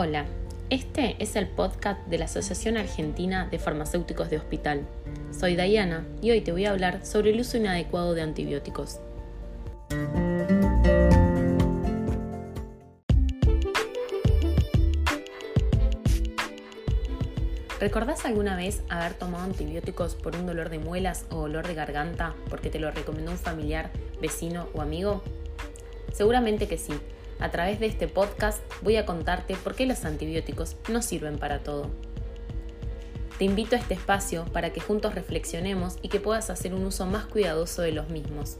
Hola, este es el podcast de la Asociación Argentina de Farmacéuticos de Hospital. Soy Diana y hoy te voy a hablar sobre el uso inadecuado de antibióticos. ¿Recordás alguna vez haber tomado antibióticos por un dolor de muelas o dolor de garganta porque te lo recomendó un familiar, vecino o amigo? Seguramente que sí a través de este podcast voy a contarte por qué los antibióticos no sirven para todo. Te invito a este espacio para que juntos reflexionemos y que puedas hacer un uso más cuidadoso de los mismos.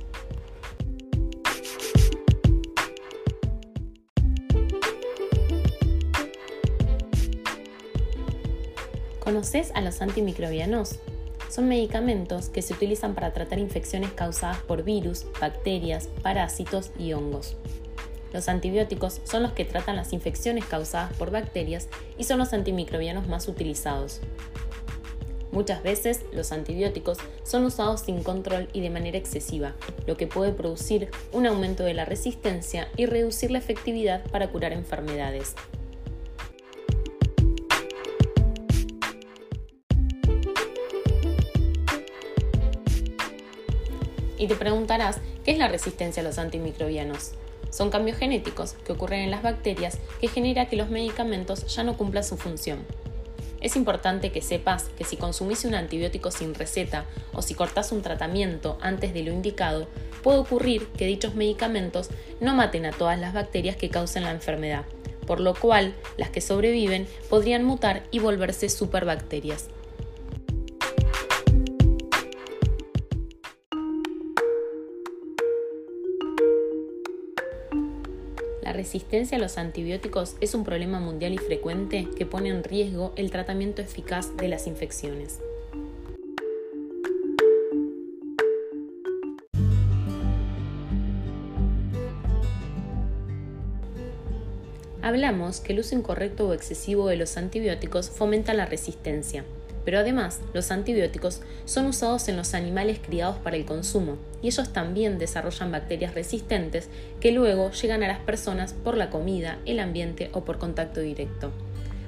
¿Conoces a los antimicrobianos? Son medicamentos que se utilizan para tratar infecciones causadas por virus, bacterias, parásitos y hongos. Los antibióticos son los que tratan las infecciones causadas por bacterias y son los antimicrobianos más utilizados. Muchas veces los antibióticos son usados sin control y de manera excesiva, lo que puede producir un aumento de la resistencia y reducir la efectividad para curar enfermedades. Y te preguntarás, ¿qué es la resistencia a los antimicrobianos? Son cambios genéticos que ocurren en las bacterias que genera que los medicamentos ya no cumplan su función. Es importante que sepas que si consumís un antibiótico sin receta o si cortás un tratamiento antes de lo indicado, puede ocurrir que dichos medicamentos no maten a todas las bacterias que causan la enfermedad, por lo cual las que sobreviven podrían mutar y volverse superbacterias. La resistencia a los antibióticos es un problema mundial y frecuente que pone en riesgo el tratamiento eficaz de las infecciones. Hablamos que el uso incorrecto o excesivo de los antibióticos fomenta la resistencia pero además los antibióticos son usados en los animales criados para el consumo y ellos también desarrollan bacterias resistentes que luego llegan a las personas por la comida, el ambiente o por contacto directo.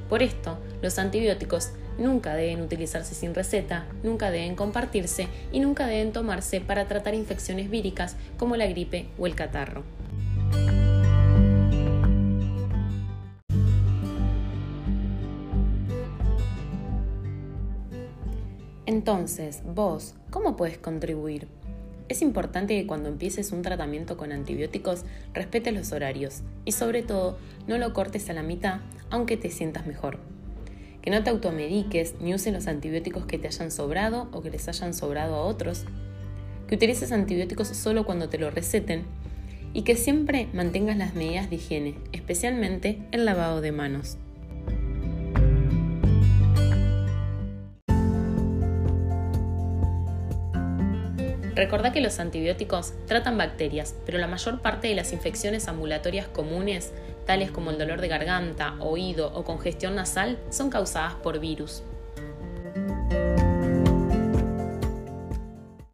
Por esto, los antibióticos nunca deben utilizarse sin receta, nunca deben compartirse y nunca deben tomarse para tratar infecciones víricas como la gripe o el catarro. Entonces, vos, ¿cómo puedes contribuir? Es importante que cuando empieces un tratamiento con antibióticos respetes los horarios y sobre todo no lo cortes a la mitad aunque te sientas mejor. Que no te automediques ni uses los antibióticos que te hayan sobrado o que les hayan sobrado a otros. Que utilices antibióticos solo cuando te lo receten y que siempre mantengas las medidas de higiene, especialmente el lavado de manos. Recordá que los antibióticos tratan bacterias, pero la mayor parte de las infecciones ambulatorias comunes, tales como el dolor de garganta, oído o congestión nasal, son causadas por virus.